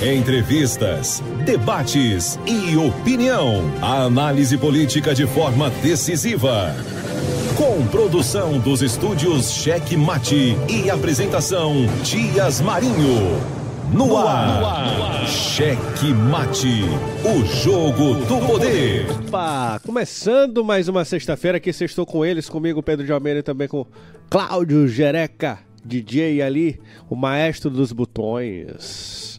Entrevistas, debates e opinião. A análise política de forma decisiva. Com produção dos estúdios Cheque Mate e apresentação Dias Marinho. No ar, no ar. Cheque Mate, o jogo do poder. Opa, começando mais uma sexta-feira aqui, estou com eles, comigo Pedro de Almeida e também com Cláudio Jereca, DJ ali, o maestro dos botões.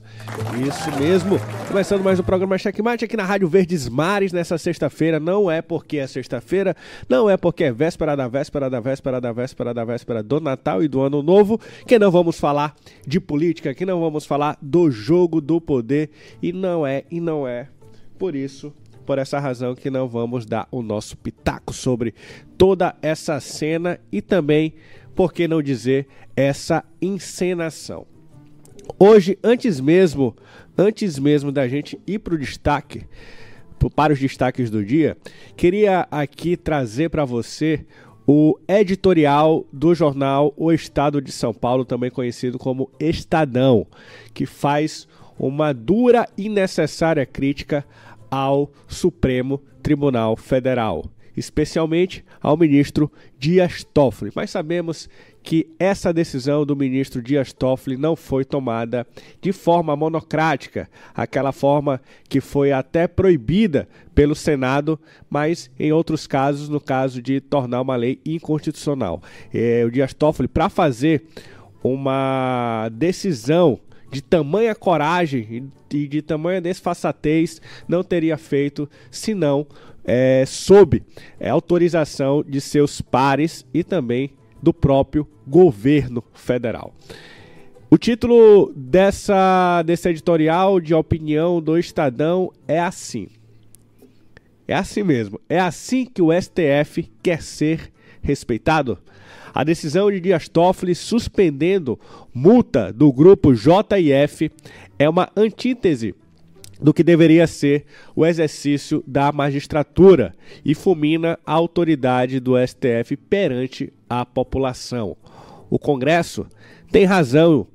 Isso mesmo. Começando mais um programa Checkmate aqui na Rádio Verdes Mares nessa sexta-feira. Não é porque é sexta-feira, não é porque é véspera da véspera da véspera da véspera da véspera do Natal e do Ano Novo que não vamos falar de política, que não vamos falar do jogo do poder e não é e não é por isso por essa razão que não vamos dar o nosso pitaco sobre toda essa cena e também, por que não dizer, essa encenação. Hoje, antes mesmo, antes mesmo da gente ir para o destaque, para os destaques do dia, queria aqui trazer para você o editorial do jornal O Estado de São Paulo, também conhecido como Estadão, que faz uma dura e necessária crítica ao Supremo Tribunal Federal, especialmente ao ministro Dias Toffoli. Mas sabemos que essa decisão do ministro Dias Toffoli não foi tomada de forma monocrática, aquela forma que foi até proibida pelo Senado, mas em outros casos, no caso de tornar uma lei inconstitucional. É, o Dias Toffoli, para fazer uma decisão de tamanha coragem e de tamanha desfaçatez, não teria feito senão é, sob é, autorização de seus pares e também do próprio governo federal. O título dessa, desse editorial de opinião do Estadão é assim. É assim mesmo. É assim que o STF quer ser respeitado? A decisão de Dias Toffoli suspendendo multa do grupo JF é uma antítese do que deveria ser o exercício da magistratura e fulmina a autoridade do STF perante a população. O Congresso tem razão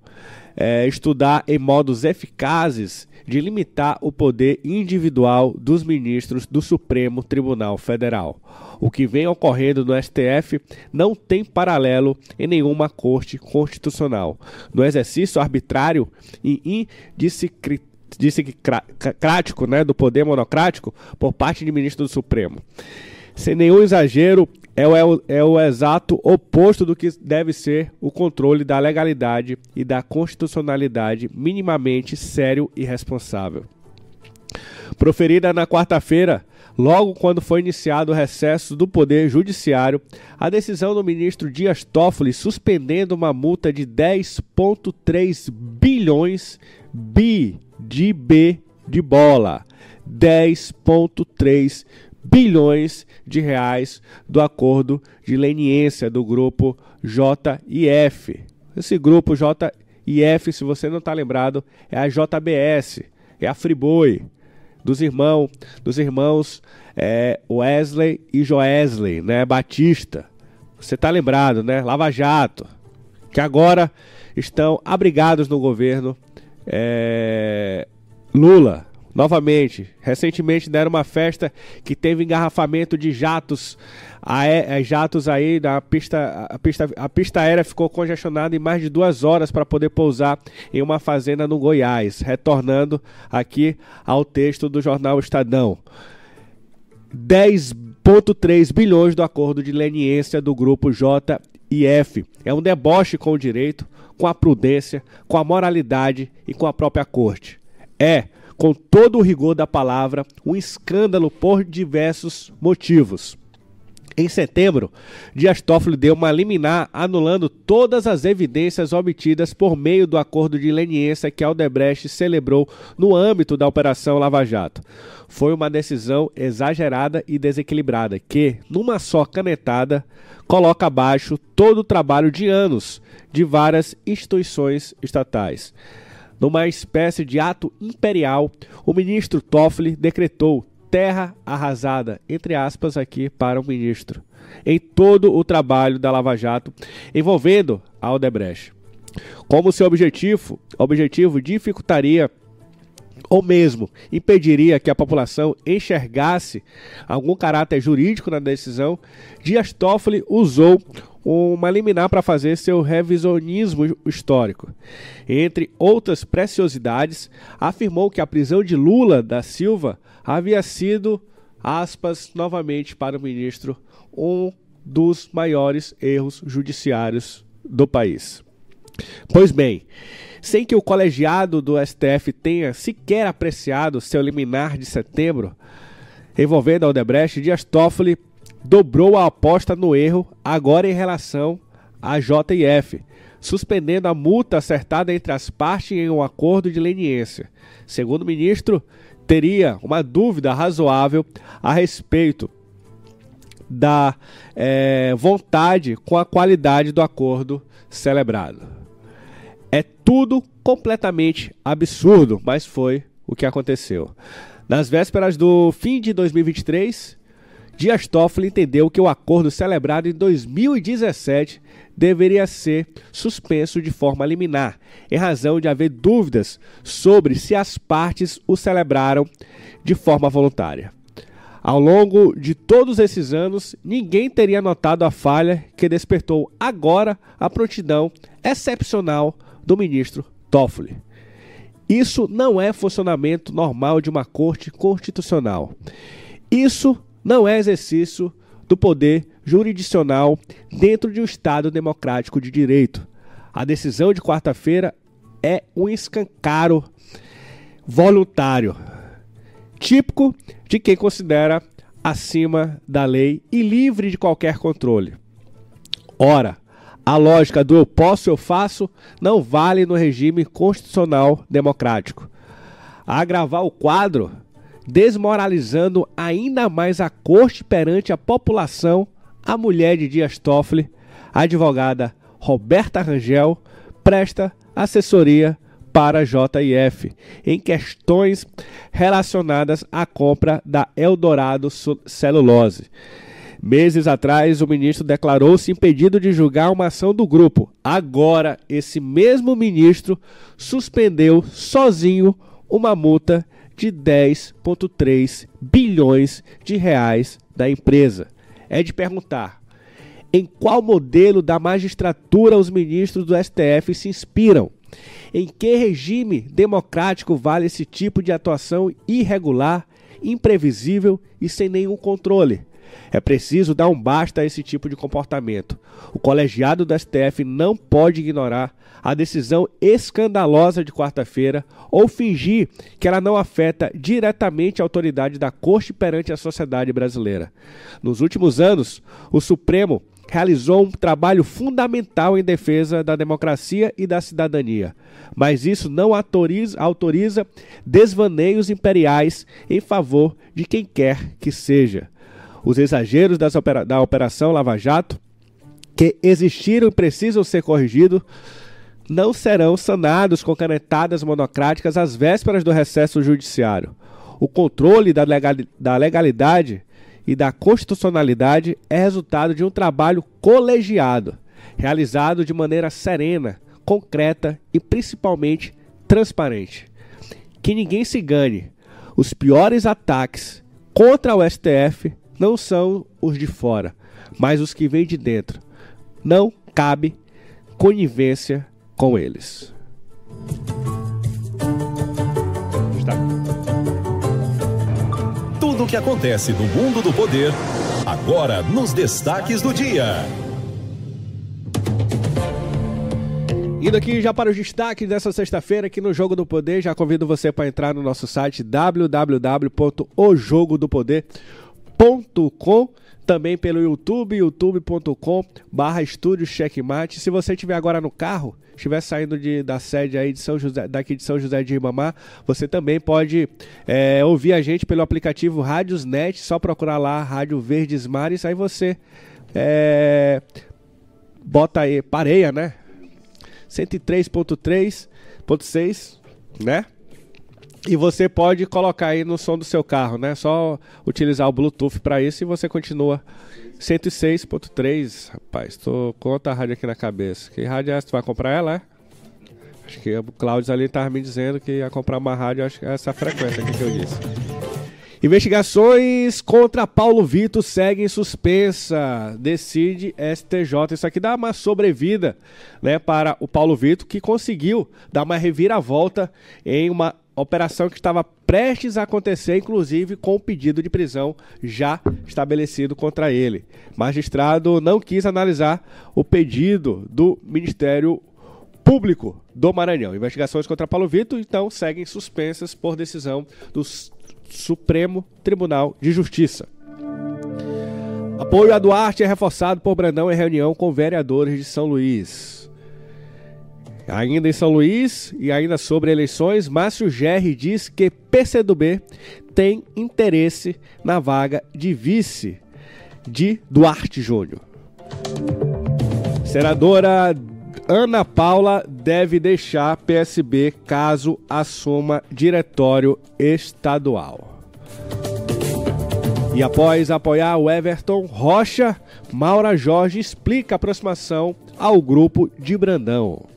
é, estudar em modos eficazes de limitar o poder individual dos ministros do Supremo Tribunal Federal. O que vem ocorrendo no STF não tem paralelo em nenhuma corte constitucional. No exercício arbitrário e indiscricionário crático, né, do poder monocrático por parte de ministro do Supremo. Sem nenhum exagero, é o, é o exato oposto do que deve ser o controle da legalidade e da constitucionalidade minimamente sério e responsável. Proferida na quarta-feira, logo quando foi iniciado o recesso do Poder Judiciário, a decisão do ministro Dias Toffoli suspendendo uma multa de 10,3 bilhões bi de B de bola. 10,3 bilhões de reais do acordo de leniência do grupo JIF. Esse grupo JIF, se você não está lembrado, é a JBS, é a Friboi, dos irmãos, dos irmãos é, Wesley e Joesley, né, Batista. Você está lembrado, né? Lava Jato, que agora estão abrigados no governo é, Lula, novamente, recentemente deram uma festa que teve engarrafamento de jatos, a, é, jatos aí na pista a, pista, a pista aérea ficou congestionada em mais de duas horas para poder pousar em uma fazenda no Goiás. Retornando aqui ao texto do jornal Estadão. 10,3 bilhões do acordo de leniência do grupo JIF. É um deboche com o direito, com a prudência, com a moralidade e com a própria corte. É, com todo o rigor da palavra, um escândalo por diversos motivos. Em setembro, Dias Toffoli deu uma liminar anulando todas as evidências obtidas por meio do acordo de leniência que Aldebrecht celebrou no âmbito da Operação Lava Jato. Foi uma decisão exagerada e desequilibrada que, numa só canetada, coloca abaixo todo o trabalho de anos de várias instituições estatais. Numa espécie de ato imperial, o ministro Toffoli decretou terra arrasada, entre aspas, aqui para o ministro, em todo o trabalho da Lava Jato envolvendo a Aldebrecht. Como seu objetivo, objetivo dificultaria ou mesmo impediria que a população enxergasse algum caráter jurídico na decisão, Dias Toffoli usou uma liminar para fazer seu revisionismo histórico. Entre outras preciosidades, afirmou que a prisão de Lula da Silva havia sido, aspas, novamente para o ministro, um dos maiores erros judiciários do país. Pois bem, sem que o colegiado do STF tenha sequer apreciado seu liminar de setembro envolvendo a Odebrecht, Dias Toffoli dobrou a aposta no erro agora em relação à JF, suspendendo a multa acertada entre as partes em um acordo de leniência. Segundo o ministro, teria uma dúvida razoável a respeito da é, vontade com a qualidade do acordo celebrado. É tudo completamente absurdo, mas foi o que aconteceu. Nas vésperas do fim de 2023, Dias Toffoli entendeu que o acordo celebrado em 2017 deveria ser suspenso de forma liminar, em razão de haver dúvidas sobre se as partes o celebraram de forma voluntária. Ao longo de todos esses anos, ninguém teria notado a falha que despertou agora a prontidão excepcional do ministro Toffoli. Isso não é funcionamento normal de uma corte constitucional. Isso não é exercício do poder jurisdicional dentro de um Estado democrático de direito. A decisão de quarta-feira é um escancaro voluntário, típico de quem considera acima da lei e livre de qualquer controle. Ora, a lógica do eu posso, eu faço não vale no regime constitucional democrático. A agravar o quadro, desmoralizando ainda mais a corte perante a população, a mulher de Dias Toffoli, a advogada Roberta Rangel, presta assessoria para a JIF em questões relacionadas à compra da Eldorado Celulose. Meses atrás, o ministro declarou-se impedido de julgar uma ação do grupo. Agora, esse mesmo ministro suspendeu sozinho uma multa de 10,3 bilhões de reais da empresa. É de perguntar: em qual modelo da magistratura os ministros do STF se inspiram? Em que regime democrático vale esse tipo de atuação irregular, imprevisível e sem nenhum controle? É preciso dar um basta a esse tipo de comportamento. O colegiado do STF não pode ignorar a decisão escandalosa de quarta-feira ou fingir que ela não afeta diretamente a autoridade da Corte perante a sociedade brasileira. Nos últimos anos, o Supremo realizou um trabalho fundamental em defesa da democracia e da cidadania. Mas isso não autoriza, autoriza desvaneios imperiais em favor de quem quer que seja. Os exageros opera da Operação Lava Jato, que existiram e precisam ser corrigidos, não serão sanados com canetadas monocráticas às vésperas do recesso judiciário. O controle da, da legalidade e da constitucionalidade é resultado de um trabalho colegiado, realizado de maneira serena, concreta e principalmente transparente. Que ninguém se engane, os piores ataques contra o STF não são os de fora, mas os que vêm de dentro. Não cabe conivência com eles. Tudo o que acontece no mundo do poder, agora nos destaques do dia. Indo aqui já para os destaques dessa sexta-feira aqui no Jogo do Poder, já convido você para entrar no nosso site www.ojogodopoder.com também pelo YouTube, youtube.com barra estúdio checkmate. Se você estiver agora no carro, estiver saindo de, da sede aí de São José, daqui de São José de Ribamar, você também pode é, ouvir a gente pelo aplicativo Rádiosnet, só procurar lá Rádio Verdes Mares, aí você é, bota aí, pareia, né? 103.3.6, né? E você pode colocar aí no som do seu carro, né? Só utilizar o Bluetooth para isso e você continua 106.3. Rapaz, tô com outra rádio aqui na cabeça. Que rádio é essa? Tu vai comprar ela, é? Acho que o Cláudio ali tava me dizendo que ia comprar uma rádio, acho que é essa frequência aqui que eu disse. Investigações contra Paulo Vitor seguem suspensa. Decide STJ. Isso aqui dá uma sobrevida né, para o Paulo Vitor, que conseguiu dar uma reviravolta em uma operação que estava prestes a acontecer, inclusive com o pedido de prisão já estabelecido contra ele. Magistrado não quis analisar o pedido do Ministério Público do Maranhão. Investigações contra Paulo Vitor, então, seguem suspensas por decisão dos Supremo Tribunal de Justiça. Apoio a Duarte é reforçado por Brandão em reunião com vereadores de São Luís. Ainda em São Luís e ainda sobre eleições, Márcio Gerri diz que PCdoB tem interesse na vaga de vice de Duarte Júnior. Senadora Ana Paula deve deixar PSB caso assuma diretório estadual. E após apoiar o Everton Rocha, Maura Jorge explica a aproximação ao grupo de Brandão.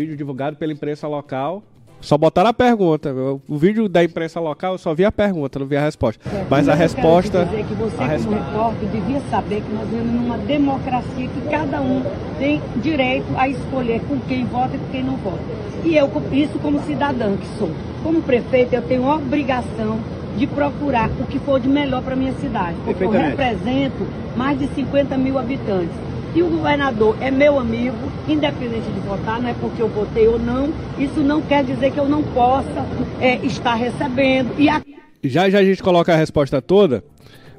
Vídeo divulgado pela imprensa local só botaram a pergunta. O vídeo da imprensa local eu só vi a pergunta, não vi a resposta. É, Mas a resposta. dizer que você, como resp... repórter, devia saber que nós vivemos numa democracia que cada um tem direito a escolher com quem vota e com quem não vota. E eu, isso como cidadã que sou. Como prefeito, eu tenho a obrigação de procurar o que for de melhor para minha cidade. Porque eu represento mais de 50 mil habitantes. E o governador é meu amigo, independente de votar, não é porque eu votei ou não, isso não quer dizer que eu não possa é, estar recebendo. E a... Já já a gente coloca a resposta toda,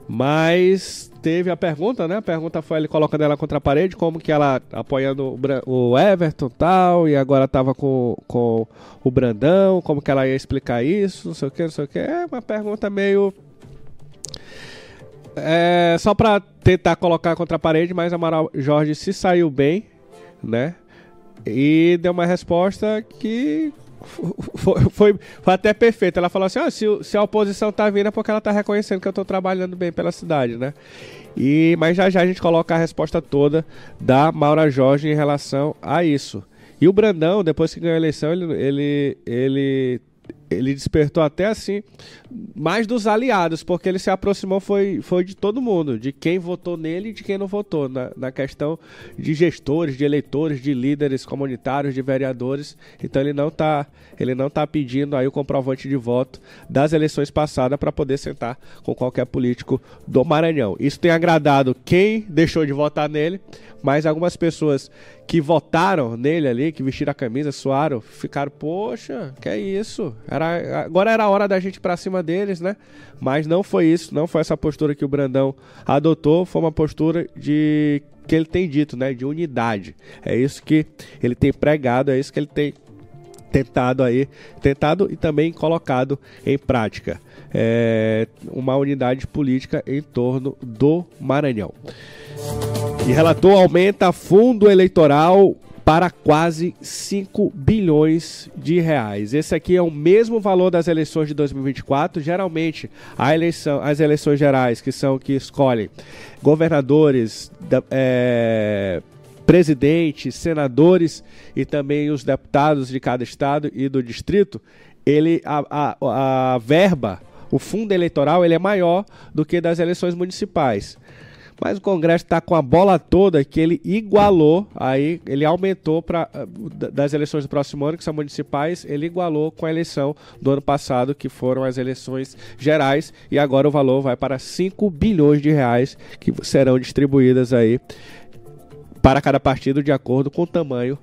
mas teve a pergunta, né? A pergunta foi ele colocando ela contra a parede, como que ela apoiando o Everton tal, e agora tava com, com o Brandão, como que ela ia explicar isso, não sei o que, não sei o que. É uma pergunta meio é, só para tentar colocar contra a parede, mas Amaral Jorge se saiu bem, né? E deu uma resposta que foi, foi, foi até perfeita. Ela falou assim: ah, se, se, a oposição tá vindo é porque ela tá reconhecendo que eu tô trabalhando bem pela cidade, né? E, mas já já a gente coloca a resposta toda da Maura Jorge em relação a isso. E o Brandão, depois que ganhou a eleição, ele, ele, ele ele despertou até assim mais dos aliados, porque ele se aproximou foi, foi de todo mundo, de quem votou nele e de quem não votou, na, na questão de gestores, de eleitores, de líderes comunitários, de vereadores. Então ele não está ele não tá pedindo aí o comprovante de voto das eleições passadas para poder sentar com qualquer político do Maranhão. Isso tem agradado quem deixou de votar nele, mas algumas pessoas que votaram nele ali, que vestiram a camisa, suaram, ficaram, poxa, que é isso? Era, agora era a hora da gente ir pra cima deles, né? Mas não foi isso, não foi essa postura que o Brandão adotou, foi uma postura de que ele tem dito, né? De unidade. É isso que ele tem pregado, é isso que ele tem tentado aí, tentado e também colocado em prática. É uma unidade política em torno do Maranhão. E relator aumenta fundo eleitoral para quase 5 bilhões de reais. Esse aqui é o mesmo valor das eleições de 2024. Geralmente, a eleição, as eleições gerais, que são que escolhem governadores, é, presidentes, senadores e também os deputados de cada estado e do distrito, ele a, a, a verba, o fundo eleitoral, ele é maior do que das eleições municipais. Mas o Congresso está com a bola toda que ele igualou, aí ele aumentou para ah, das eleições do próximo ano, que são municipais, ele igualou com a eleição do ano passado, que foram as eleições gerais, e agora o valor vai para 5 bilhões de reais que serão distribuídas aí para cada partido de acordo com o tamanho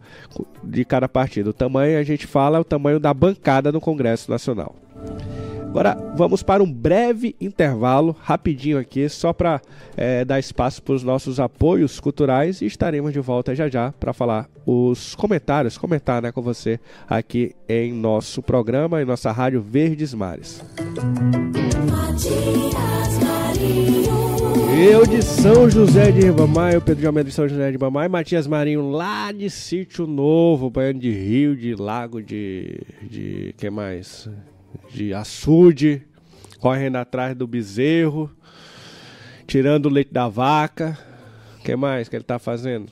de cada partido. O tamanho a gente fala é o tamanho da bancada no Congresso Nacional. Agora vamos para um breve intervalo, rapidinho aqui, só para é, dar espaço para os nossos apoios culturais e estaremos de volta já já para falar os comentários, comentar né, com você aqui em nosso programa, em nossa rádio Verdes Mares. Eu de São José de Ribamar, eu Pedro de Almeida de São José de Ribamar e Matias Marinho lá de Sítio Novo, banhando de rio, de lago, de... de... que mais? De açude, correndo atrás do bezerro, tirando o leite da vaca. O que mais que ele tá fazendo?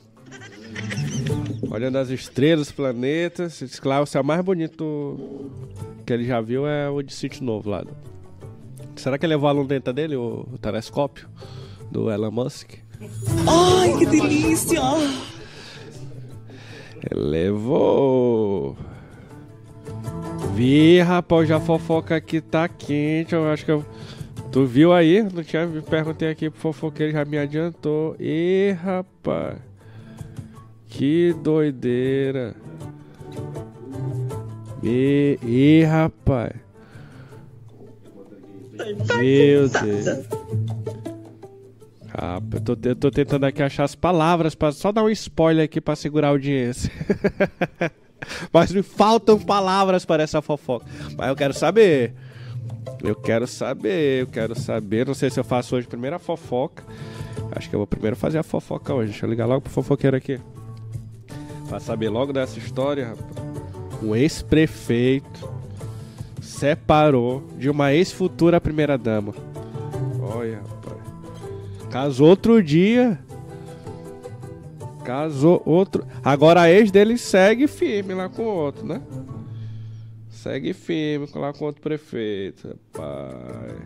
Olhando as estrelas, planetas. Diz que lá o céu mais bonito que ele já viu é o de Sítio Novo lá. Será que ele levou a dentro dele, o, o telescópio? do Elon Musk. Ai, que delícia! Levou. Vi, rapaz, já fofoca aqui tá quente. Eu acho que eu. Tu viu aí? Não tinha me perguntei aqui pro fofoqueiro, já me adiantou. E rapaz. Que doideira. E, e rapaz. Meu Deus. Ah, eu, tô, eu tô tentando aqui achar as palavras para só dar um spoiler aqui para segurar a audiência. Mas me faltam palavras para essa fofoca. Mas eu quero saber. Eu quero saber, eu quero saber. Não sei se eu faço hoje a primeira fofoca. Acho que eu vou primeiro fazer a fofoca hoje. Deixa eu ligar logo pro fofoqueiro aqui. Pra saber logo dessa história, rapaz. Um ex-prefeito separou de uma ex-futura primeira-dama. Olha, Casou outro dia. Casou outro. Agora a ex dele segue firme lá com o outro, né? Segue firme lá com outro prefeito. Pai.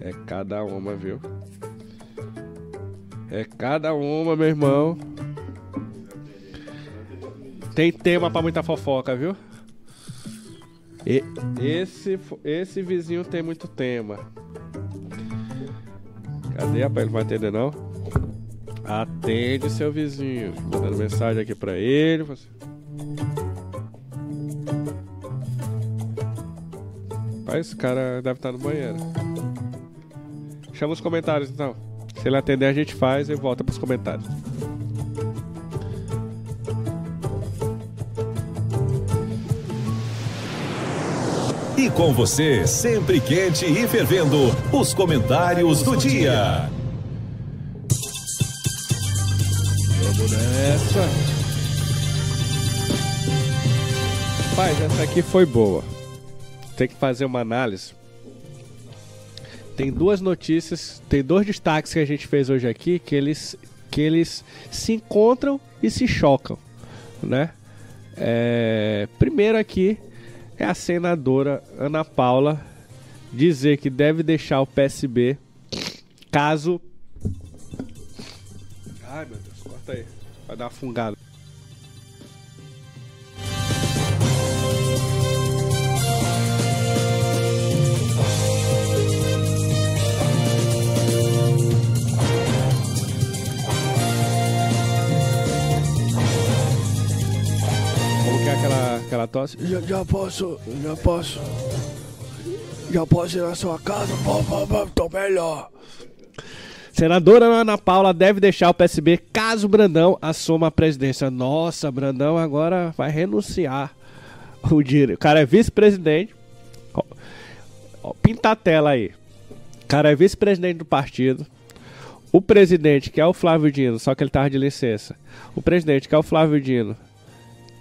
É cada uma, viu? É cada uma, meu irmão. Tem tema pra muita fofoca, viu? E, esse, esse vizinho tem muito tema. Cadê, rapaz? Ele não vai atender, não? Atende seu vizinho. Mandando mensagem aqui pra ele. Rapaz, esse cara deve estar no banheiro. Chama os comentários, então. Se ele atender, a gente faz e volta pros comentários. E com você, sempre quente e fervendo, os comentários do dia. Vamos nessa. Pai, essa aqui foi boa. Tem que fazer uma análise. Tem duas notícias, tem dois destaques que a gente fez hoje aqui que eles, que eles se encontram e se chocam, né? É, primeiro aqui é a senadora Ana Paula dizer que deve deixar o PSB caso. Ai meu Deus, corta aí. Vai dar uma fungada. aquela tosse. Já, já posso, já posso. Já posso ir na sua casa? Tô melhor. Senadora Ana Paula deve deixar o PSB caso Brandão assuma a presidência. Nossa, Brandão agora vai renunciar. O, dire... o cara é vice-presidente. Pinta a tela aí. O cara é vice-presidente do partido. O presidente, que é o Flávio Dino, só que ele tava de licença. O presidente, que é o Flávio Dino,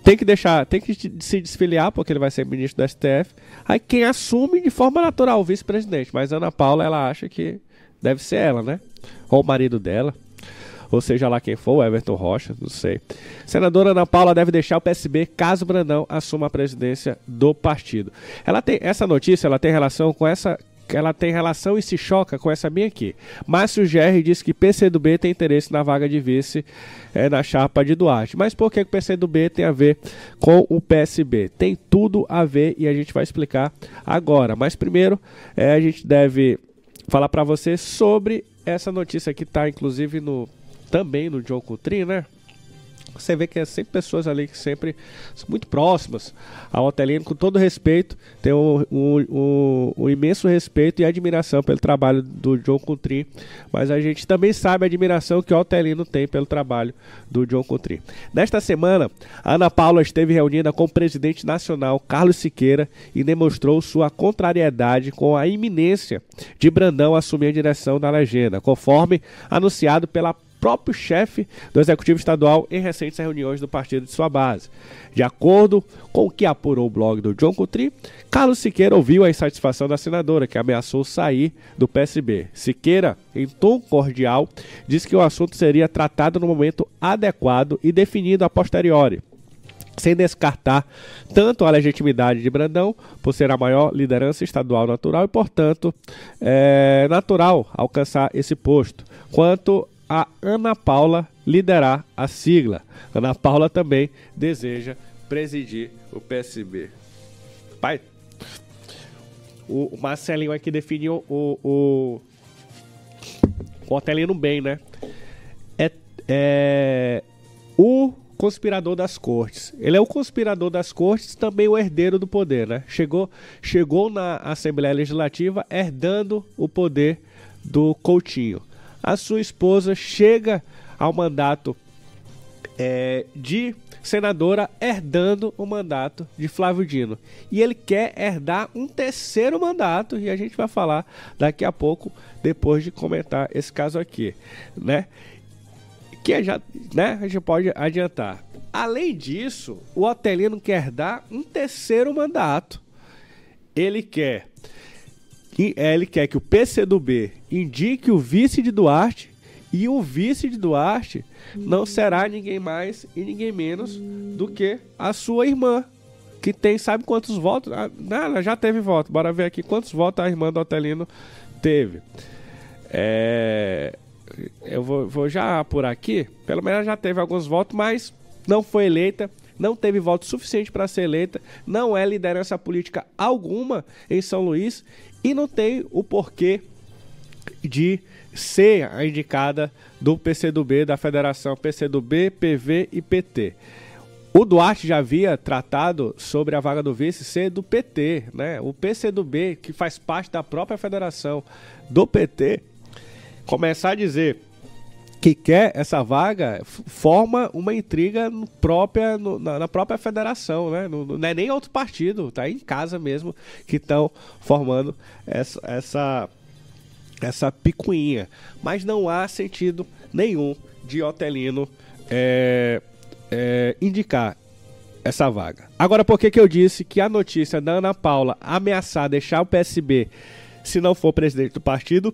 tem que deixar, tem que se desfiliar, porque ele vai ser ministro do STF. Aí quem assume de forma natural o vice-presidente. Mas Ana Paula, ela acha que deve ser ela, né? Ou o marido dela. Ou seja lá quem for, Everton Rocha, não sei. Senadora Ana Paula deve deixar o PSB caso Brandão assuma a presidência do partido. Ela tem essa notícia, ela tem relação com essa ela tem relação e se choca com essa minha aqui. Márcio Gerri diz que PCdoB tem interesse na vaga de vice é, na chapa de Duarte. Mas por que o PCdoB tem a ver com o PSB? Tem tudo a ver e a gente vai explicar agora. Mas primeiro é, a gente deve falar para você sobre essa notícia que está inclusive no também no John Coutrin, né? Você vê que é sempre pessoas ali que sempre são muito próximas ao Otelino, com todo respeito, tem um, um, um, imenso respeito e admiração pelo trabalho do John Coutrin, mas a gente também sabe a admiração que o Otelino tem pelo trabalho do John Coutrin. Nesta semana, Ana Paula esteve reunida com o presidente nacional Carlos Siqueira e demonstrou sua contrariedade com a iminência de Brandão assumir a direção da legenda, conforme anunciado pela próprio chefe do Executivo Estadual em recentes reuniões do partido de sua base. De acordo com o que apurou o blog do John Coutrin, Carlos Siqueira ouviu a insatisfação da senadora, que ameaçou sair do PSB. Siqueira, em tom cordial, disse que o assunto seria tratado no momento adequado e definido a posteriori sem descartar tanto a legitimidade de Brandão, por ser a maior liderança estadual natural e, portanto, é natural alcançar esse posto, quanto a Ana Paula liderar a sigla. Ana Paula também deseja presidir o PSB. Pai, o Marcelinho aqui definiu o, o, o Otelino bem, né? É, é o conspirador das cortes. Ele é o conspirador das cortes, também o herdeiro do poder, né? Chegou, chegou na Assembleia Legislativa herdando o poder do Coutinho a sua esposa chega ao mandato é, de senadora herdando o mandato de Flávio Dino. E ele quer herdar um terceiro mandato, e a gente vai falar daqui a pouco, depois de comentar esse caso aqui, né? Que já, né, a gente pode adiantar. Além disso, o Otelino quer dar um terceiro mandato. Ele quer ele quer que o PCdoB indique o vice de Duarte e o vice de Duarte não será ninguém mais e ninguém menos do que a sua irmã, que tem, sabe quantos votos? Ah, já teve voto. Bora ver aqui quantos votos a irmã do Otelino teve. É, eu vou, vou já por aqui. Pelo menos já teve alguns votos, mas não foi eleita não teve voto suficiente para ser eleita, não é liderança política alguma em São Luís e não tem o porquê de ser a indicada do PCdoB, da Federação PCdoB, PV e PT. O Duarte já havia tratado sobre a vaga do vice ser do PT, né? O PCdoB, que faz parte da própria federação do PT, começar a dizer que quer essa vaga forma uma intriga no própria, no, na, na, própria federação, né? No, não é nem outro partido, tá em casa mesmo que estão formando essa, essa, essa picuinha. Mas não há sentido nenhum de Otelino é, é, indicar essa vaga. Agora, por que, que eu disse que a notícia da Ana Paula ameaçar deixar o PSB se não for presidente do partido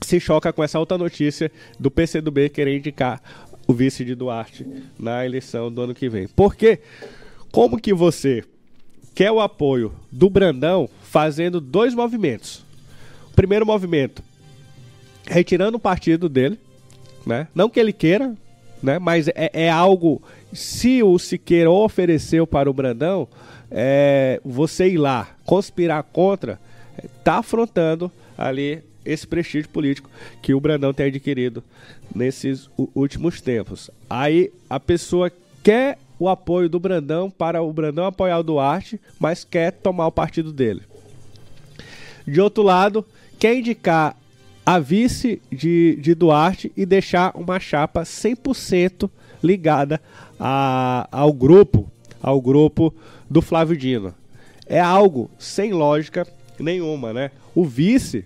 se choca com essa outra notícia do PCdoB querer indicar o vice de Duarte na eleição do ano que vem. Porque como que você quer o apoio do Brandão fazendo dois movimentos? O primeiro movimento, retirando o partido dele, né? Não que ele queira, né? Mas é, é algo. Se o Siqueira ofereceu para o Brandão, é, você ir lá conspirar contra, tá afrontando ali esse prestígio político que o Brandão tem adquirido nesses últimos tempos. Aí a pessoa quer o apoio do Brandão para o Brandão apoiar o Duarte, mas quer tomar o partido dele. De outro lado, quer indicar a vice de, de Duarte e deixar uma chapa 100% ligada a, ao grupo, ao grupo do Flávio Dino. É algo sem lógica nenhuma, né? O vice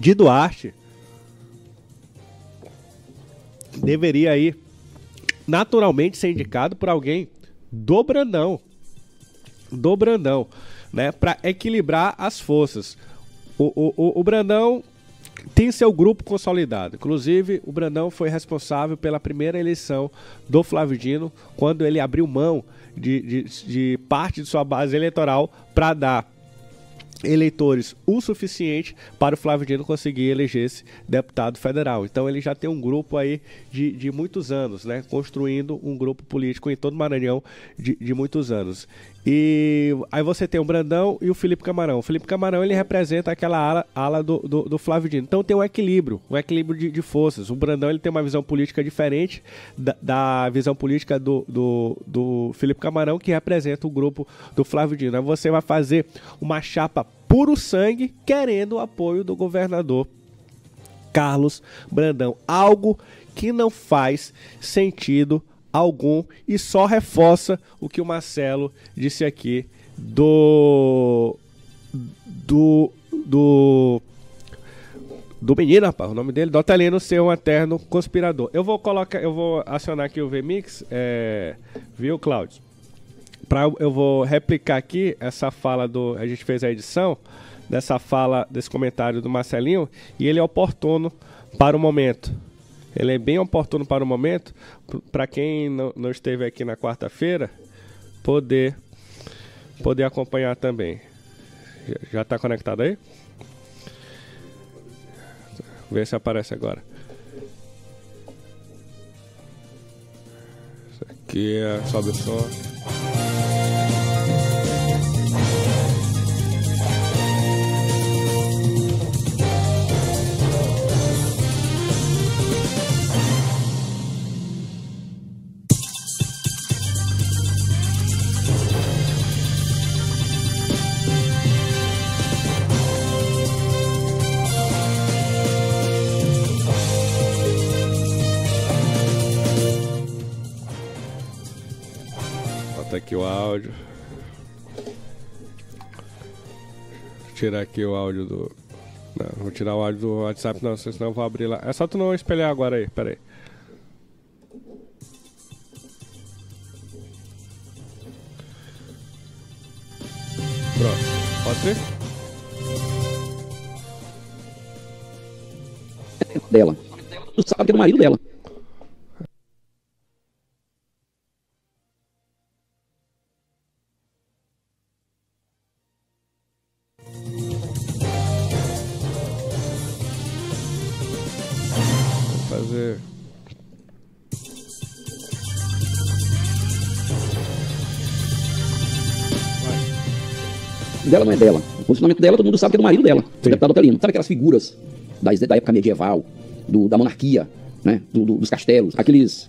de Duarte deveria aí naturalmente ser indicado por alguém do Brandão. Do Brandão, né? Para equilibrar as forças. O, o, o, Brandão tem seu grupo consolidado. Inclusive, o Brandão foi responsável pela primeira eleição do Flávio Dino, quando ele abriu mão de, de, de parte de sua base eleitoral para dar eleitores o suficiente para o Flávio Dino conseguir eleger-se deputado federal. Então ele já tem um grupo aí de, de muitos anos, né? Construindo um grupo político em todo o Maranhão de, de muitos anos. E aí você tem o Brandão e o Felipe Camarão. O Felipe Camarão ele representa aquela ala, ala do, do, do Flávio Dino. Então tem um equilíbrio, um equilíbrio de, de forças. O Brandão ele tem uma visão política diferente da, da visão política do, do, do Felipe Camarão, que representa o grupo do Flávio Dino. Aí você vai fazer uma chapa puro sangue, querendo o apoio do governador Carlos Brandão. Algo que não faz sentido algum e só reforça o que o Marcelo disse aqui do do do do menino, rapaz, o nome dele, do Otelino ser um eterno conspirador. Eu vou colocar, eu vou acionar aqui o VMix, é, viu, Cláudio? Pra, eu vou replicar aqui essa fala do, a gente fez a edição dessa fala, desse comentário do Marcelinho, e ele é oportuno para o momento. Ele é bem oportuno para o momento, para quem não, não esteve aqui na quarta-feira, poder, poder acompanhar também. Já está conectado aí? Vê se aparece agora. Isso aqui é, sobe o som. Aqui o áudio. Tirar aqui o áudio do. Não, vou tirar o áudio do WhatsApp, não, senão eu vou abrir lá. É só tu não espelhar agora aí, pera aí. Pronto. Pode ser? dela. Tu sabe que é do marido dela. Não é dela. O posicionamento dela, todo mundo sabe que é do marido dela, o deputado Otelino. Sabe aquelas figuras das- da época medieval, do- da monarquia, né? do- do- dos castelos, aqueles,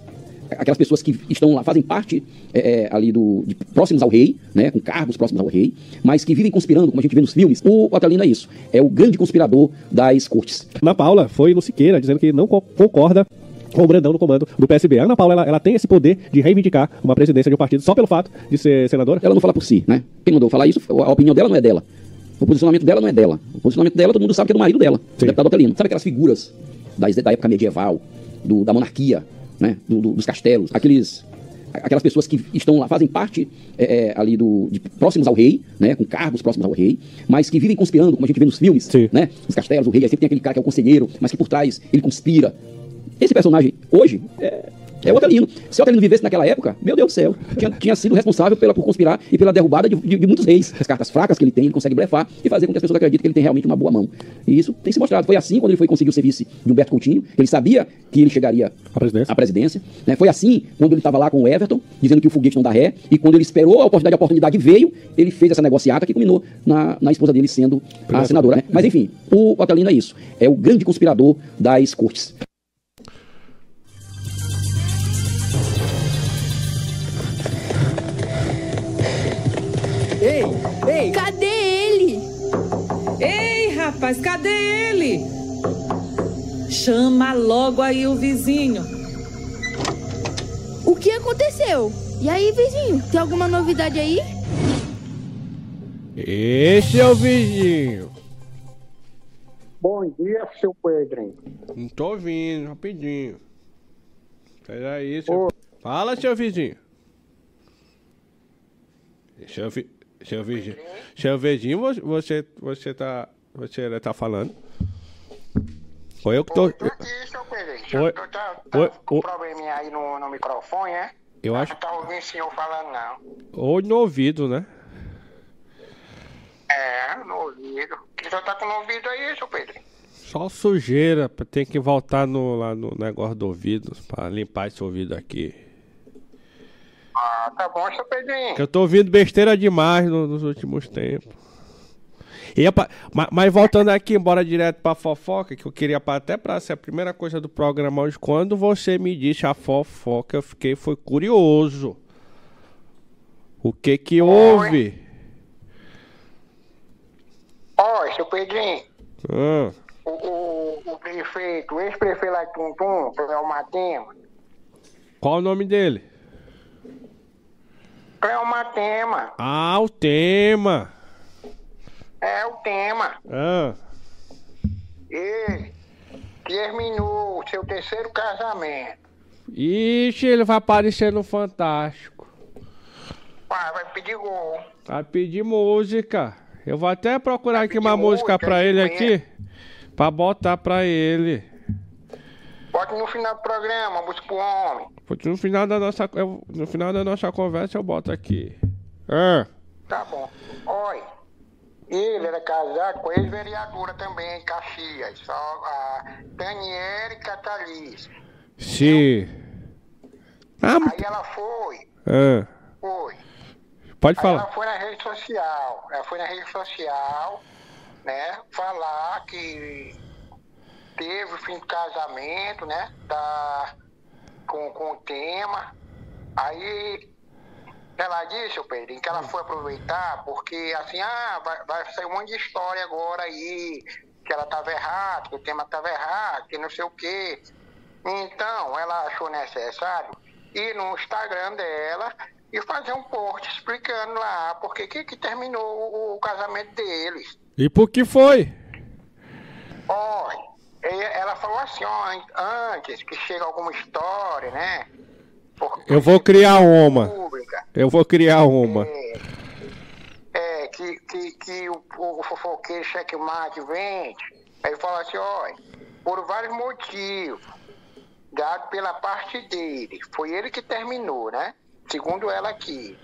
aquelas pessoas que estão lá, fazem parte é, é, ali do, de- próximos ao rei, né? com cargos próximos ao rei, mas que vivem conspirando, como a gente vê nos filmes. O Otelino é isso, é o grande conspirador das cortes. Ana Paula foi no Siqueira dizendo que não co- concorda com o Brandão no comando do PSB. A Ana Paula ela, ela tem esse poder de reivindicar uma presidência de um partido só pelo fato de ser senadora. Ela não fala por si, né? Quem mandou falar isso, a opinião dela não é dela. O posicionamento dela não é dela. O posicionamento dela, todo mundo sabe que é do marido dela, o Sim. deputado Otelino. Sabe aquelas figuras das- da época medieval, do- da monarquia, né? do- do- dos castelos, aqueles, aquelas pessoas que estão lá, fazem parte é, é, ali do, de- próximos ao rei, né? com cargos próximos ao rei, mas que vivem conspirando, como a gente vê nos filmes, Sim. né? Os castelos, o rei, aí sempre tem aquele cara que é o conselheiro, mas que por trás ele conspira. Esse personagem, hoje, é, é o Otelino. Se o Otelino vivesse naquela época, meu Deus do céu, tinha, tinha sido responsável pela, por conspirar e pela derrubada de, de- de muitos reis. As cartas fracas que ele tem, ele consegue blefar e fazer com que as pessoas acreditem que ele tem realmente uma boa mão. E isso tem se mostrado. Foi assim quando ele foi conseguir o serviço de Humberto Coutinho, ele sabia que ele chegaria A presidência. à presidência. né? Foi assim quando ele estava lá com o Everton, dizendo que o foguete não dá ré, e quando ele esperou a oportunidade, a oportunidade veio, ele fez essa negociata que culminou na, na esposa dele sendo a senadora. né? Mas enfim, o Otelino é isso. É o grande conspirador das cortes. Ei, Cadê ele? ei, rapaz, cadê ele? Chama logo aí o vizinho. O que aconteceu? E aí, vizinho, tem alguma novidade aí? Esse é o vizinho. Bom dia, seu Pedro. Não tô ouvindo, rapidinho. Peraí, seu... Fala, seu vizinho. Seu, vi... seu vizinho. Seu vo- você, você tá. Você tá falando. Foi eu que tô. Oi, aqui, seu Pedro. Oi. Tá, tá, tá Oi, com oi. probleminha aí no, no microfone, é? Eu acho. Não tá ouvindo o senhor falando, não. Ou no ouvido, né? É, no ouvido. O senhor tá com no ouvido aí, seu Pedro? Só sujeira, tem que voltar no, lá no negócio do ouvido pra limpar esse ouvido aqui. Ah, tá bom, seu Pedrinho. Eu tô ouvindo besteira demais no- nos últimos tempos. E é pra- ma- mas, voltando aqui, embora direto pra fofoca, que eu queria pra- até pra ser a primeira coisa do programa hoje, quando você me disse a fofoca, eu fiquei, foi curioso. O que que houve? Ó, seu Pedrinho, Ah, o, o, o prefeito, o ex-prefeito lá de Tuntum, Cléo Matema, qual o nome dele? Cléo Matema, Ah, o tema. é o tema. Ah, Ele terminou seu terceiro casamento. ixi, ele vai aparecer no Fantástico. Pai, vai pedir gol. Vai pedir música. Eu vou até procurar aqui pedir uma música música, pra ele aqui. Pra botar pra ele. Bote no final do programa, busca pro homem. No final da nossa, eu- no final da nossa conversa eu boto aqui. Ah, Tá bom. Olha, ele era casado com ex-vereadora também, em Caxias, só a Daniele Catalice. sim. Ah, Aí ela foi, ah, foi. pode Aí falar. ela foi na rede social, ela foi na rede social, né, falar que teve o fim do casamento, né, da, com, com o tema. Aí ela disse, o Pedrinho, que ela foi aproveitar porque, assim, ah, vai, vai sair um monte de história agora aí, que ela estava errada, que o tema estava errado, que não sei o quê. Então, ela achou necessário ir no Instagram dela e fazer um post explicando lá porque que, que terminou o, o casamento deles. E por que foi? Ó, ela falou assim, ó, an- antes que chega alguma história, né? Porque Eu vou criar uma. pública, Eu vou criar uma. é, é, que, que, que o, o fofoqueiro checkmate vende. Aí ele fala assim, olha, por vários motivos, dado pela parte dele, foi ele que terminou, né? Segundo ela aqui.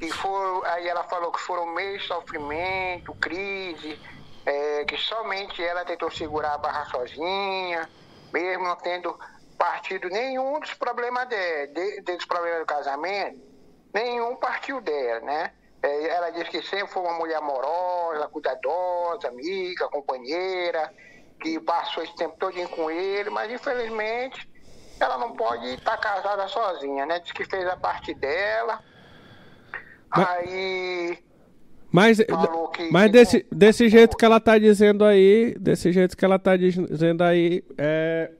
E foram, aí ela falou que foram meio sofrimento, crise, é, que somente ela tentou segurar a barra sozinha, mesmo não tendo partido nenhum dos problemas dela, de, dos problemas do casamento, nenhum partiu dela, né? É, ela disse que sempre foi uma mulher amorosa, cuidadosa, amiga, companheira, que passou esse tempo todo com ele, mas infelizmente ela não pode estar casada sozinha, né? Diz que fez a parte dela. Mas- Aí Mas, Falou que- mas que desse, não- desse jeito que ela tá dizendo aí, desse jeito que ela tá dizendo aí, é,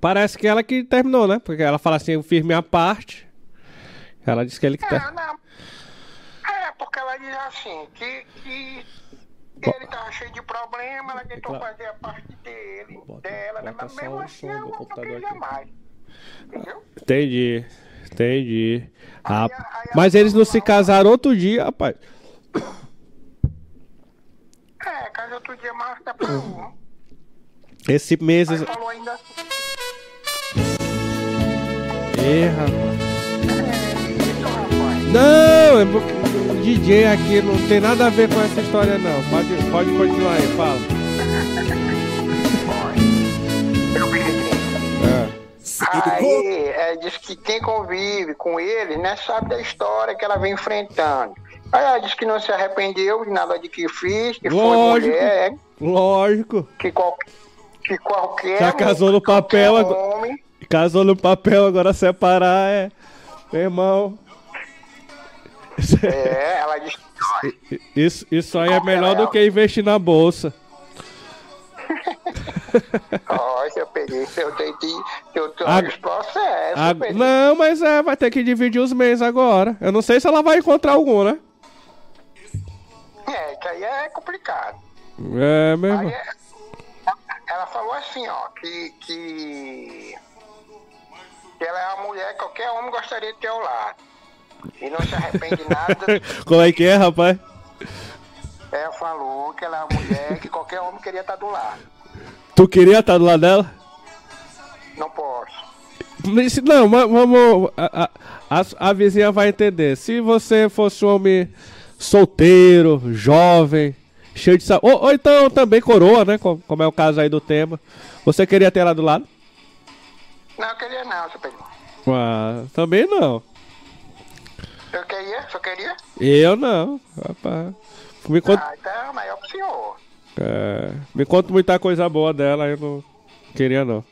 parece que ela que terminou, né? Porque ela fala assim, eu fiz minha parte. Ela disse que ele que É, tá. não. É, porque ela diz assim, que, que ele tava cheio de problema, ela tentou Claro. fazer a parte dele, Bota- dela, né? bota Mas só mesmo assim do não queria mais. Entendeu? Entendi. Entendi. Ah, Aí aí mas eles não se casaram outro dia, rapaz. Casa outro dia até pra um. Esse mês. Aí falou ainda assim, rapaz. é, isso, rapaz. Não, é porque o DJ aqui não tem nada a ver com essa história, não. Pode, pode continuar aí, fala. É. Aí, é, diz que quem convive com ele, né, sabe da história que ela vem enfrentando. Aí ela diz que não se arrependeu de nada de que fiz, que Lógico. foi mulher, Lógico. que, qual, que qualquer Já casou no papel agora. homem, Casou no papel, agora separar é. Meu irmão. é, ela que olha, Isso, isso aí é melhor do que investir na bolsa. olha, eu peguei, eu tentei, eu tô Ag- nos processos, Ah, peguei. não, mas é, vai ter que dividir os meses agora. Eu não sei se ela vai encontrar algum, né? É, que aí é complicado. É, meu Aí é- ela falou assim, ó, que, que, que ela é uma mulher que qualquer homem gostaria de ter ao lado. E não se arrepende nada. Como é que é, rapaz? Ela falou que ela é uma mulher que qualquer homem queria estar do lado. Tu queria estar do lado dela? Não posso. Não, vamos. A, a, a- a vizinha vai entender. Se você fosse um homem solteiro, jovem, cheio de saúde. Ou, ou então também coroa, né? Como, é o caso aí do tema. Você queria ter ela do lado? Não, eu queria não, seu Pedro. Ah, também não. Eu queria? Só queria? Eu não, rapaz. Me conta, Ah, então, melhor pro senhor. é, me conta muita coisa boa dela, eu não queria não.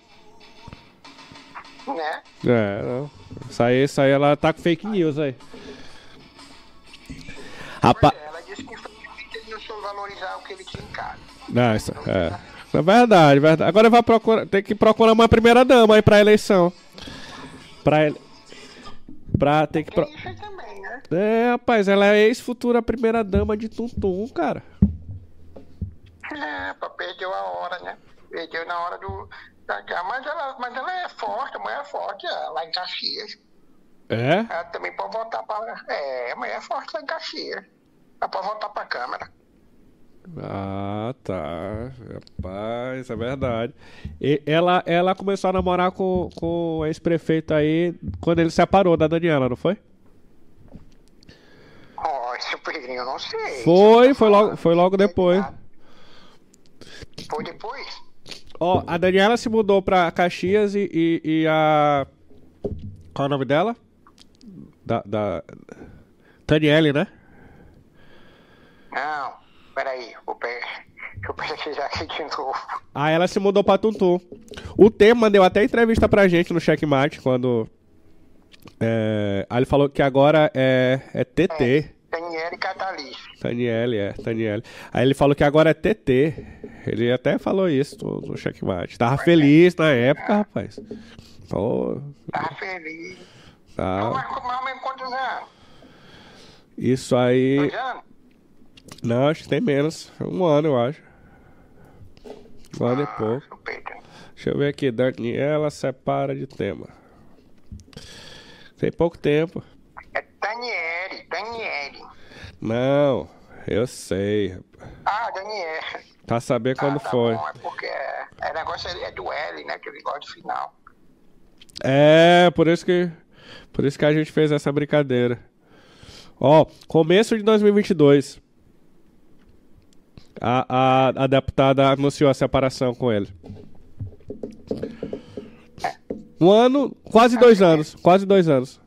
Né? É, não. Isso aí, isso aí ela tá com fake news aí. Rapaz. Ela disse que infelizmente ele não soube valorizar o que ele tinha em casa. Não, isso é. É verdade, verdade. Agora vai procurar. Tem que procurar uma primeira dama aí pra eleição. Pra ele. Pra ter que. Pro... Também, né? É, rapaz, ela é ex-futura primeira dama de Tuntum, cara. É, perdeu a hora, né? Perdeu na hora do. Mas ela, mas ela é forte, a mulher é forte, é, lá em Caxias. É? Ela também pode voltar para. É, a mulher é forte lá em Caxias. Ela pode voltar pra Câmara. Ah, tá. Rapaz, é verdade. E ela, ela começou a namorar com, com o ex-prefeito aí quando ele separou da Daniela, não foi? Ó, esse Pedrinho, eu não sei. Foi, foi logo, foi logo depois. Foi depois? Ó, a Daniela se mudou pra Caxias e, e, e a. Qual é o nome dela? Da. da... Daniele, né? Não, peraí, vou pe... deixa eu pesquisar aqui de novo. Aí ela se mudou pra Tuntum. O Tema deu até entrevista pra gente no Checkmate quando. É, aí ele falou que agora é, é TT. Daniele Catalice. Daniele, é, Daniele. Aí ele falou que agora é TT. Ele até falou isso no, no Checkmate. Tava feliz na época, rapaz. Pô, Tá feliz. Tá. Mas menos quantos anos? Isso aí. Dois anos? Não, acho que tem menos. Um ano, eu acho. Um ano e pouco. Seu Pedro. Deixa eu ver aqui. Daniela separa de tema. Tem pouco tempo. É Daniele, Daniele. Não, eu sei. Ah, Daniele. Tá sabendo quando ah, tá foi. Bom, é porque é, é negócio é do L, né? Que ele gosta do final. É, por isso que. Por isso que a gente fez essa brincadeira. Ó, começo de 2022. A, a, a deputada anunciou a separação com ele. Um ano, quase dois anos. Quase dois anos.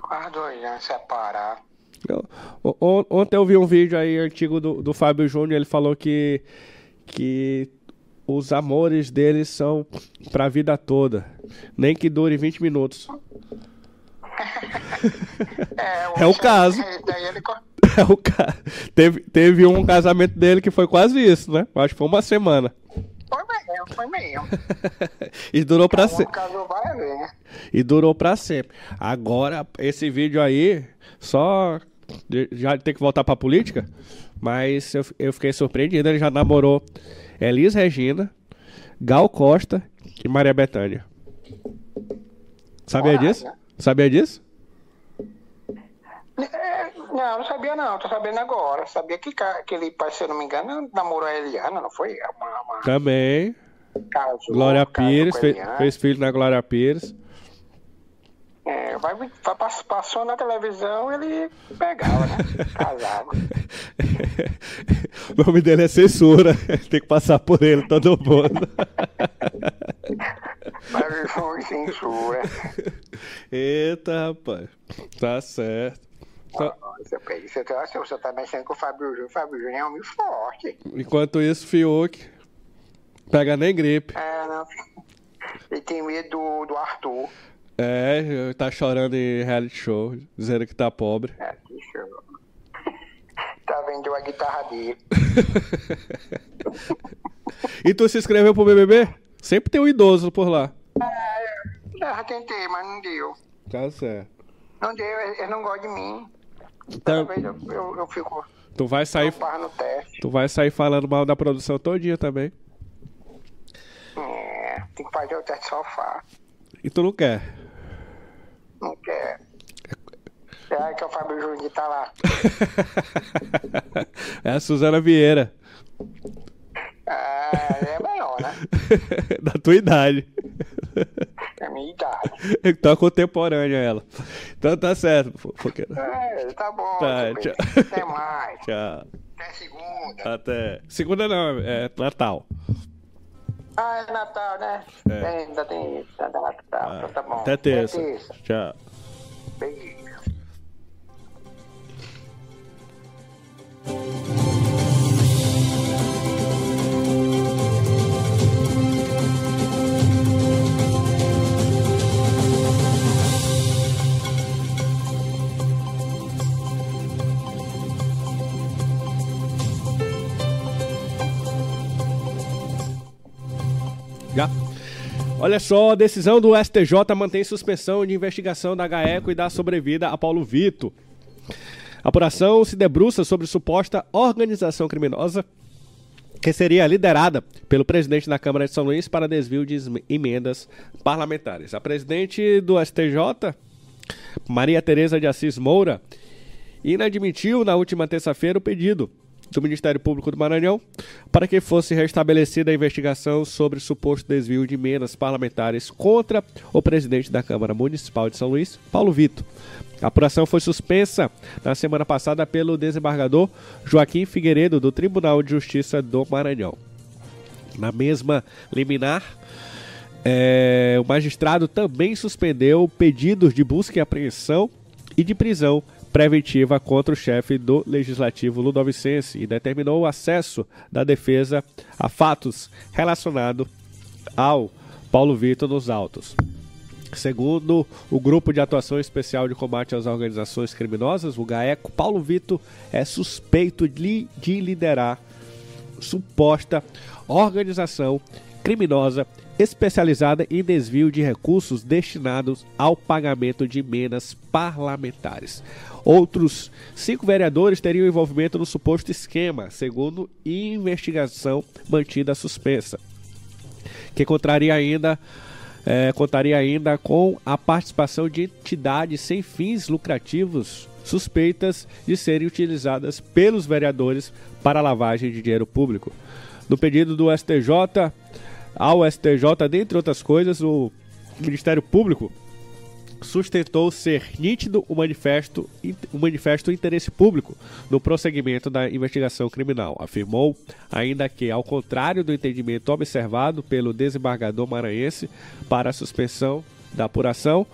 Quase dois anos separar. Eu- ontem eu vi um vídeo aí antigo do, do Fábio Júnior. Ele falou que. Que os amores deles são pra vida toda. Nem que dure 20 minutos. É, É o caso. Daí ele É o ca... teve, teve um casamento dele que foi quase isso, né? Acho que foi uma semana. Foi mesmo, foi mesmo. E durou pra Um sempre. E durou pra sempre. Agora, esse vídeo aí, só. Já tem que voltar pra política. Mas eu, eu fiquei surpreendido. Ele já namorou Elis Regina, Gal Costa e Maria Bethânia. Sabia disso? Sabia disso? É, não, não sabia não, tô sabendo agora. Sabia que, ca- que ele, se eu não me engano, namorou a Eliana, não foi? É Uma, uma Também. casou, Glória Pires, com a fe- Eliana. fez filho na Glória Pires. É, vai, vai, pass- passou na televisão, ele pegava, né? Casava. o nome dele é censura. Tem que passar por ele todo mundo. Mas foi censura. Eita, rapaz. Tá certo. Só- Você, pega- você, tá- você tá mexendo com o Fábio Júnior. O Fábio Júnior é um homem forte. Enquanto isso, Fiuk pega nem gripe. É, não. Ele tem medo do, do Arthur. É, tá chorando em reality show, dizendo que tá pobre. É, eu... Tá vendo a guitarra dele. E tu se inscreveu pro BBB? Sempre tem um idoso por lá. Eu já tentei, mas não deu. Tá certo. Não deu, ele não gosta de mim. Então, Toda vez eu, eu, eu fico tu vai sair, tu vai sair falando mal da produção todinha também. É, tem que fazer o teste sofá. E tu não quer. Não quer. É que é o Fábio Júnior que tá lá. é a Suzana Vieira. Ah, é melhor, né? da tua idade. É minha idade. Então contemporânea ela. Então tá certo. fofoqueiro. É, tá bom. Tá, tchau. Até mais. Tchau. Até segunda. Até. Segunda não, é Natal. Ah, é Natal, né? É. Tem, ainda tem isso. É Natal. então tá bom. Até terça. terça. Tchau. Peguei. Já. Olha só, a decisão do STJ mantém suspensão de investigação da GAECO e da sobrevida a Paulo Vito. A apuração se debruça sobre suposta organização criminosa que seria liderada pelo presidente da Câmara de São Luís para desvio de emendas parlamentares. A presidente do STJ, Maria Tereza de Assis Moura, inadmitiu na última terça-feira o pedido do Ministério Público do Maranhão para que fosse restabelecida a investigação sobre suposto desvio de emendas parlamentares contra o presidente da Câmara Municipal de São Luís, Paulo Vito. A apuração foi suspensa na semana passada pelo desembargador Joaquim Figueiredo, do Tribunal de Justiça do Maranhão. Na mesma liminar, é, o magistrado também suspendeu pedidos de busca e apreensão e de prisão preventiva contra o chefe do Legislativo Ludovicense e determinou o acesso da defesa a fatos relacionados ao Paulo Vitor nos autos. Segundo o Grupo de Atuação Especial de Combate às Organizações Criminosas, o GAECO, Paulo Vitor é suspeito de, de liderar suposta organização criminosa especializada em desvio de recursos destinados ao pagamento de emendas parlamentares. Outros cinco vereadores teriam envolvimento no suposto esquema, segundo investigação mantida suspensa, que contraria ainda é, contaria ainda com a participação de entidades sem fins lucrativos suspeitas de serem utilizadas pelos vereadores para lavagem de dinheiro público. No pedido do STJ ao STJ, dentre outras coisas, o Ministério Público sustentou ser nítido o manifesto, o manifesto interesse público no prosseguimento da investigação criminal. Afirmou ainda que, ao contrário do entendimento observado pelo desembargador maranhense para a suspensão da apuração,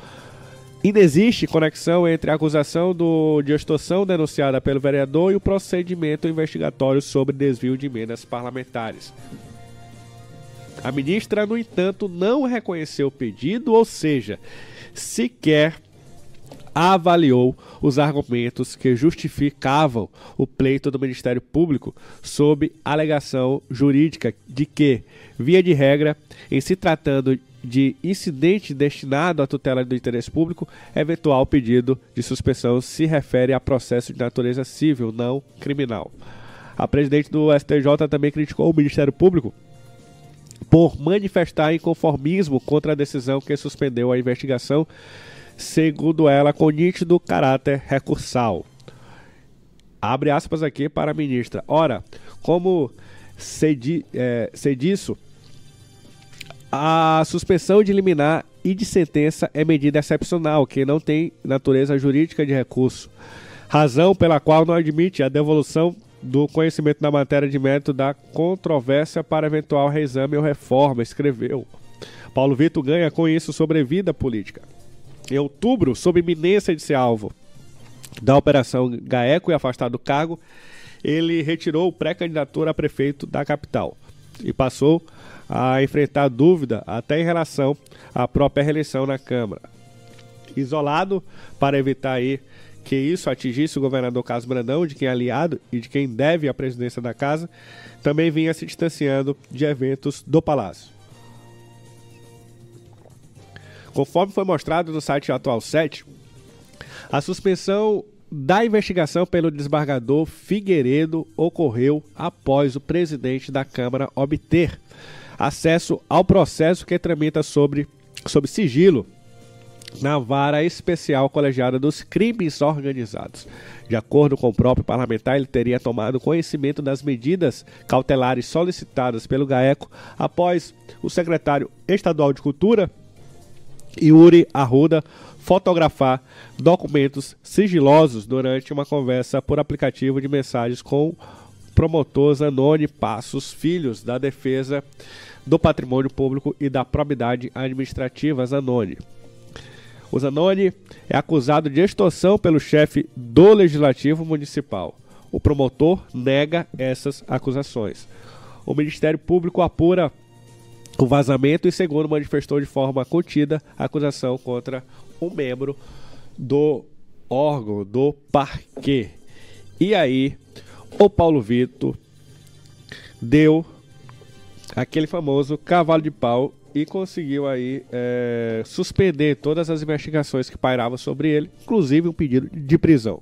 inexiste conexão entre a acusação do, de extorsão denunciada pelo vereador e o procedimento investigatório sobre desvio de emendas parlamentares. A ministra, no entanto, não reconheceu o pedido, ou seja, sequer avaliou os argumentos que justificavam o pleito do Ministério Público sob alegação jurídica de que, via de regra, em se tratando de incidente destinado à tutela do interesse público, eventual pedido de suspensão se refere a processo de natureza civil, não criminal. A presidente do STJ também criticou o Ministério Público por manifestar inconformismo contra a decisão que suspendeu a investigação, segundo ela, com nítido caráter recursal. Abre aspas aqui para a ministra. Ora, como sei, é, disso, a suspensão de liminar e de sentença é medida excepcional, que não tem natureza jurídica de recurso, razão pela qual não admite a devolução do conhecimento da matéria de mérito da controvérsia para eventual reexame ou reforma, escreveu. Paulo Vitor ganha com isso sobrevida política. Em outubro, sob iminência de ser alvo da Operação Gaeco e afastado do cargo, ele retirou pré-candidatura a prefeito da capital e passou a enfrentar dúvida até em relação à própria reeleição na Câmara. Isolado para evitar aí que isso atingisse o governador Carlos Brandão, de quem é aliado e de quem deve a presidência da casa, também vinha se distanciando de eventos do Palácio. Conforme foi mostrado no site Atual 7, a suspensão da investigação pelo desembargador Figueiredo ocorreu após o presidente da Câmara obter acesso ao processo que tramita sobre, sobre sigilo na vara especial colegiada dos crimes organizados. De acordo com o próprio parlamentar, ele teria tomado conhecimento das medidas cautelares solicitadas pelo GAECO após o secretário estadual de Cultura, Yuri Arruda, fotografar documentos sigilosos durante uma conversa por aplicativo de mensagens com promotor Zanoni Passos, filhos da defesa do patrimônio público e da probidade administrativa Zanoni. O Zanoni é acusado de extorsão pelo chefe do Legislativo Municipal. O promotor nega essas acusações. O Ministério Público apura o vazamento e, segundo manifestou de forma contida a acusação contra um membro do órgão do parquê. E aí, o Paulo Vitor deu aquele famoso cavalo de pau e conseguiu aí é, suspender todas as investigações que pairavam sobre ele, inclusive um pedido de prisão.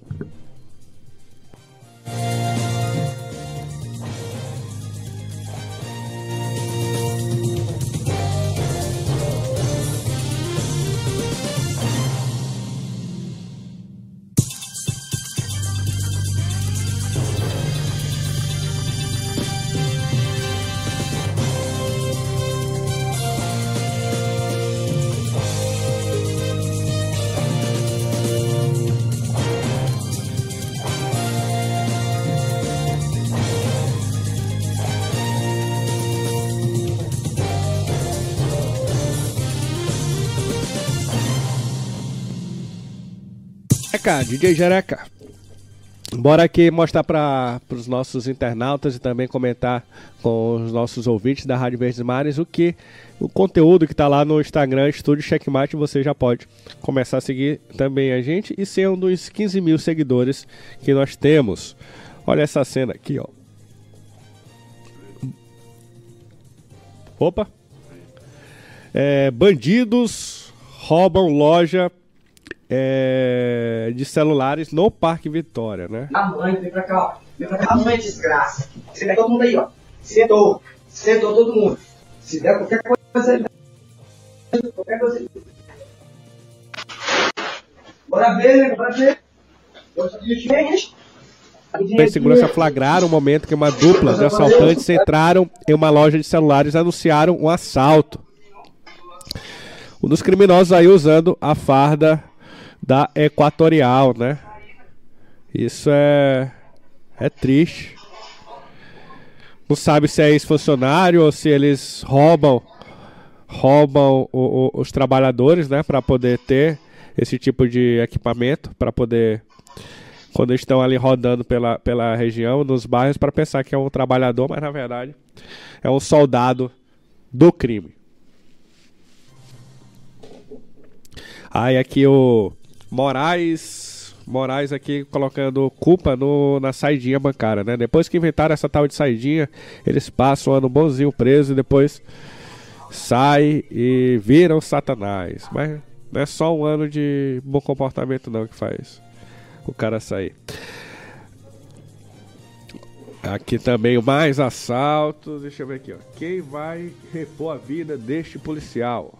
Jereca, DJ Jereca. Bora aqui mostrar para os nossos internautas e também comentar com os nossos ouvintes da Rádio Verdes Mares o que o conteúdo que está lá no Instagram Estúdio Checkmate você já pode começar a seguir também a gente e ser um dos 15 mil seguidores que nós temos. Olha essa cena aqui, ó. Opa! É, bandidos roubam loja é, de celulares no Parque Vitória, né? A mãe, vem pra cá, ó. Vem pra cá, a mãe desgraça. Senta todo mundo aí, ó. Sentou. Sentou todo mundo. Se der qualquer coisa. Qualquer coisa. Bora ver, né? Bora ver. Os segurança flagraram o momento que uma dupla de assaltantes entraram em uma loja de celulares e anunciaram um assalto. Um dos criminosos aí usando a farda da Equatorial, né? Isso é é triste. Não sabe se é ex-funcionário ou se eles roubam roubam o, o, os trabalhadores, né, para poder ter esse tipo de equipamento, para poder quando estão ali rodando pela, pela região, nos bairros, para pensar que é um trabalhador, mas na verdade é um soldado do crime. Aí aqui o Moraes. Moraes aqui colocando culpa no, na saidinha bancária, né? Depois que inventaram essa tal de saidinha, eles passam um ano bonzinho preso e depois sai e viram satanás. Mas não é só um ano de bom comportamento não que faz o cara sair. Aqui também mais assaltos. Deixa eu ver aqui, ó. Quem vai repor a vida deste policial?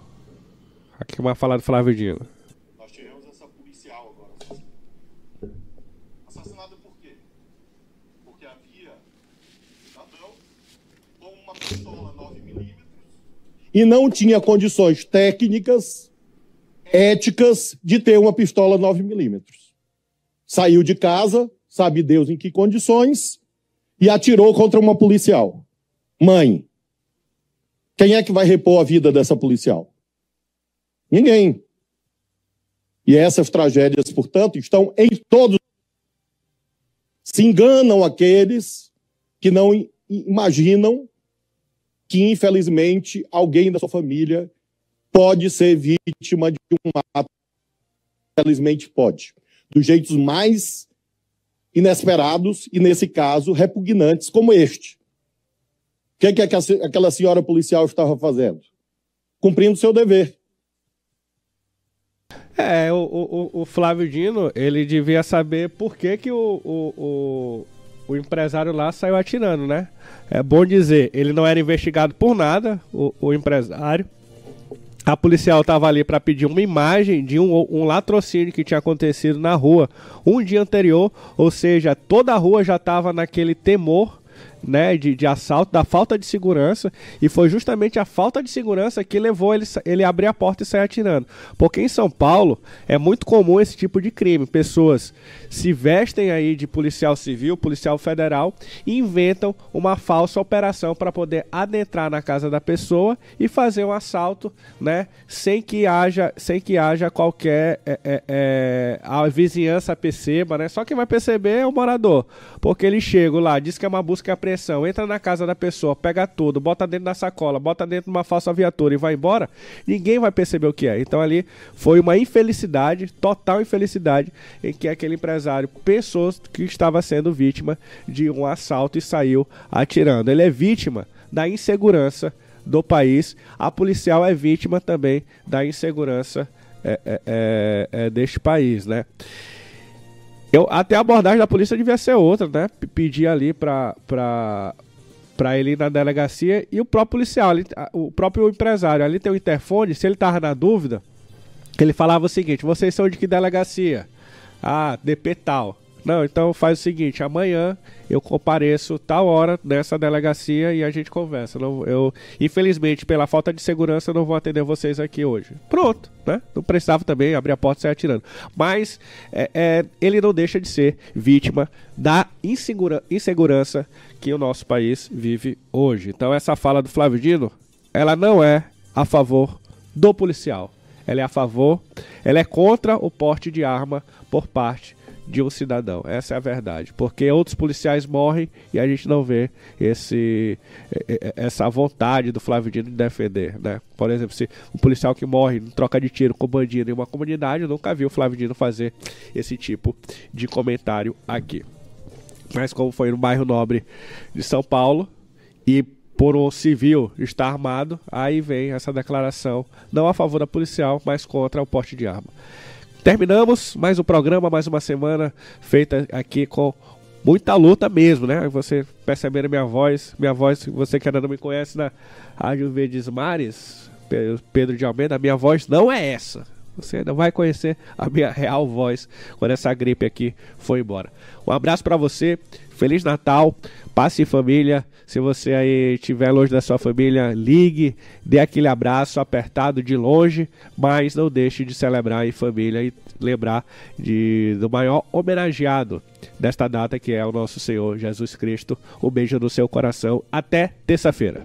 Aqui uma fala do Flávio Dino. E não tinha condições técnicas, éticas de ter uma pistola 9mm. Saiu de casa, sabe Deus em que condições, e atirou contra uma policial. Mãe, quem é que vai repor a vida dessa policial? Ninguém. E essas tragédias, portanto, estão em todos. Se enganam aqueles que não imaginam que, infelizmente, alguém da sua família pode ser vítima de um ato. Infelizmente, pode. Dos jeitos mais inesperados e, nesse caso, repugnantes, como este. O que, é que aquela senhora policial estava fazendo? Cumprindo seu dever. É, o, o, o Flávio Dino, ele devia saber por que, que o, o, o empresário lá saiu atirando, né? É bom dizer, ele não era investigado por nada, o, o empresário. A policial estava ali para pedir uma imagem de um, um latrocínio que tinha acontecido na rua um dia anterior, ou seja, toda a rua já estava naquele temor né, de, de assalto, da falta de segurança, e foi justamente a falta de segurança que levou ele, ele a abrir a porta e sair atirando. Porque em São Paulo é muito comum esse tipo de crime. Pessoas se vestem aí de policial civil, policial federal, e inventam uma falsa operação para poder adentrar na casa da pessoa e fazer um assalto, né, sem que haja, sem que haja qualquer é, é, é, a vizinhança perceba, né? Só quem vai perceber é o morador, porque ele chega lá, diz que é uma busca e entra na casa da pessoa, pega tudo, bota dentro da sacola, bota dentro de uma falsa viatura e vai embora, ninguém vai perceber o que é. Então ali foi uma infelicidade, total infelicidade, em que aquele empresário pensou que estava sendo vítima de um assalto e saiu atirando. Ele é vítima da insegurança do país. A policial é vítima também da insegurança é, é, é, é deste país, né? Eu, até a abordagem da polícia devia ser outra, né? P pedir ali para para ele ir na delegacia e o próprio policial, ali, o próprio empresário, ali tem o interfone, se ele tava na dúvida, ele falava o seguinte: "Vocês são de que delegacia?" Ah, DP tal. Não, então faz o seguinte, amanhã eu compareço tal hora nessa delegacia e a gente conversa. Não, eu, infelizmente, pela falta de segurança, não vou atender vocês aqui hoje. Pronto, né? Não precisava também abrir a porta e sair atirando. Mas é, é, ele não deixa de ser vítima da insegura, insegurança que o nosso país vive hoje. Então essa fala do Flávio Dino, ela não é a favor do policial. Ela é a favor, ela é contra o porte de arma por parte de um cidadão. Essa é a verdade. Porque outros policiais morrem e a gente não vê esse, essa vontade do Flávio Dino de defender. Né? Por exemplo, se um policial que morre em troca de tiro com bandido em uma comunidade, eu nunca vi o Flávio Dino fazer esse tipo de comentário aqui. Mas como foi no bairro nobre de São Paulo e por um civil estar armado, aí vem essa declaração não a favor da policial, mas contra o porte de arma. Terminamos mais um programa, mais uma semana feita aqui com muita luta mesmo, né? Você perceberam minha voz, minha voz, você que ainda não me conhece na Rádio Verdes Mares, Pedro de Almeida, minha voz não é essa. Você ainda vai conhecer a minha real voz quando essa gripe aqui foi embora. Um abraço para você, Feliz Natal, passe em família. Se você aí estiver longe da sua família, ligue, dê aquele abraço apertado de longe, mas não deixe de celebrar em família e lembrar de, do maior homenageado desta data que é o nosso Senhor Jesus Cristo. Um beijo no seu coração. Até terça-feira.